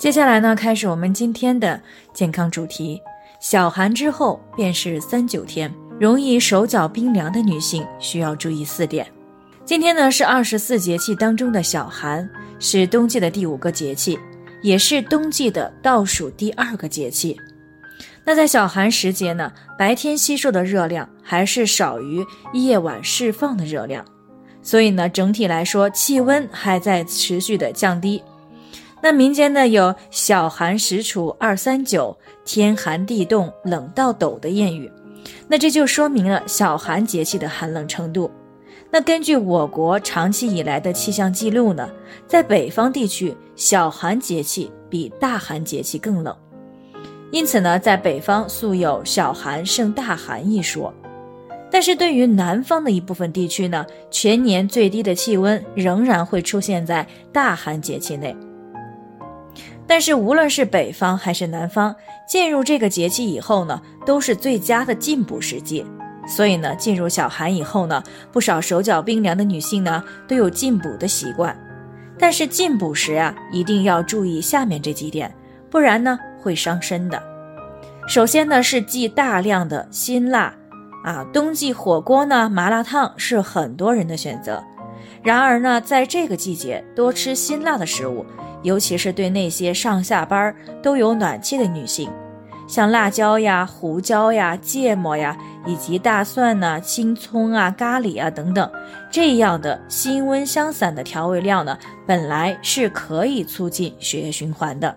接下来呢，开始我们今天的健康主题。小寒之后便是三九天，容易手脚冰凉的女性需要注意四点。今天呢是二十四节气当中的小寒，是冬季的第五个节气，也是冬季的倒数第二个节气。那在小寒时节呢，白天吸收的热量还是少于夜晚释放的热量，所以呢，整体来说气温还在持续的降低。那民间呢有“小寒时处二三九，天寒地冻冷到抖”的谚语，那这就说明了小寒节气的寒冷程度。那根据我国长期以来的气象记录呢，在北方地区，小寒节气比大寒节气更冷，因此呢，在北方素有“小寒胜大寒”一说。但是对于南方的一部分地区呢，全年最低的气温仍然会出现在大寒节气内。但是无论是北方还是南方，进入这个节气以后呢，都是最佳的进补时节。所以呢，进入小寒以后呢，不少手脚冰凉的女性呢，都有进补的习惯。但是进补时啊，一定要注意下面这几点，不然呢会伤身的。首先呢是忌大量的辛辣，啊，冬季火锅呢、麻辣烫是很多人的选择。然而呢，在这个季节多吃辛辣的食物。尤其是对那些上下班都有暖气的女性，像辣椒呀、胡椒呀、芥末呀，以及大蒜呐、青葱啊、咖喱啊等等，这样的辛温相散的调味料呢，本来是可以促进血液循环的。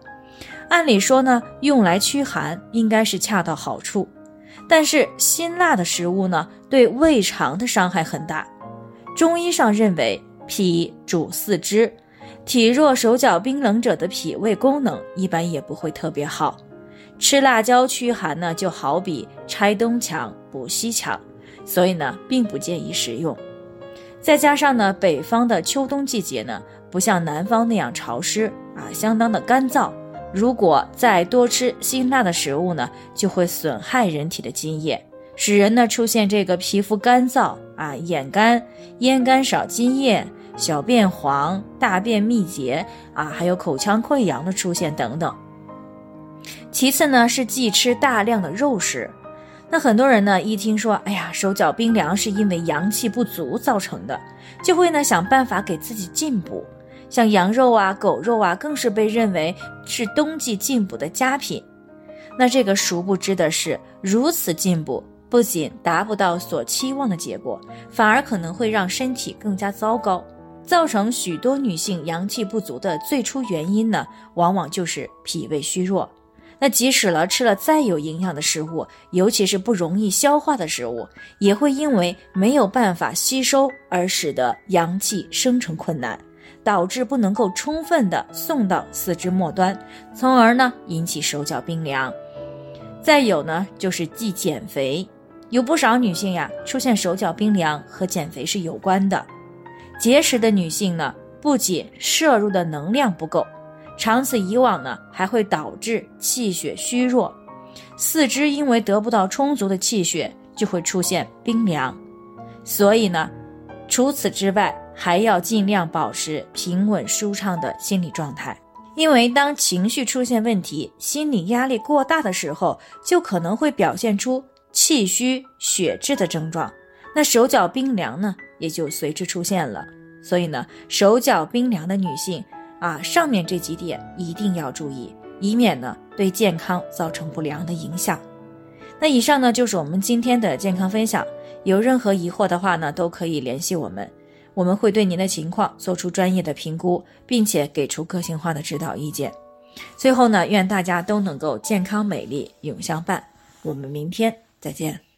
按理说呢，用来驱寒应该是恰到好处。但是辛辣的食物呢，对胃肠的伤害很大。中医上认为，脾主四肢。体弱、手脚冰冷者的脾胃功能一般也不会特别好，吃辣椒驱寒呢，就好比拆东墙补西墙，所以呢，并不建议食用。再加上呢，北方的秋冬季节呢，不像南方那样潮湿啊，相当的干燥。如果再多吃辛辣的食物呢，就会损害人体的津液，使人呢出现这个皮肤干燥啊、眼干、咽干少津液。小便黄、大便秘结啊，还有口腔溃疡的出现等等。其次呢，是忌吃大量的肉食。那很多人呢，一听说，哎呀，手脚冰凉是因为阳气不足造成的，就会呢想办法给自己进补。像羊肉啊、狗肉啊，更是被认为是冬季进补的佳品。那这个殊不知的是，如此进补不仅达不到所期望的结果，反而可能会让身体更加糟糕。造成许多女性阳气不足的最初原因呢，往往就是脾胃虚弱。那即使了吃了再有营养的食物，尤其是不容易消化的食物，也会因为没有办法吸收而使得阳气生成困难，导致不能够充分的送到四肢末端，从而呢引起手脚冰凉。再有呢，就是忌减肥，有不少女性呀出现手脚冰凉和减肥是有关的。节食的女性呢，不仅摄入的能量不够，长此以往呢，还会导致气血虚弱，四肢因为得不到充足的气血，就会出现冰凉。所以呢，除此之外，还要尽量保持平稳舒畅的心理状态，因为当情绪出现问题、心理压力过大的时候，就可能会表现出气虚血滞的症状。那手脚冰凉呢？也就随之出现了。所以呢，手脚冰凉的女性啊，上面这几点一定要注意，以免呢对健康造成不良的影响。那以上呢就是我们今天的健康分享。有任何疑惑的话呢，都可以联系我们，我们会对您的情况做出专业的评估，并且给出个性化的指导意见。最后呢，愿大家都能够健康美丽永相伴。我们明天再见。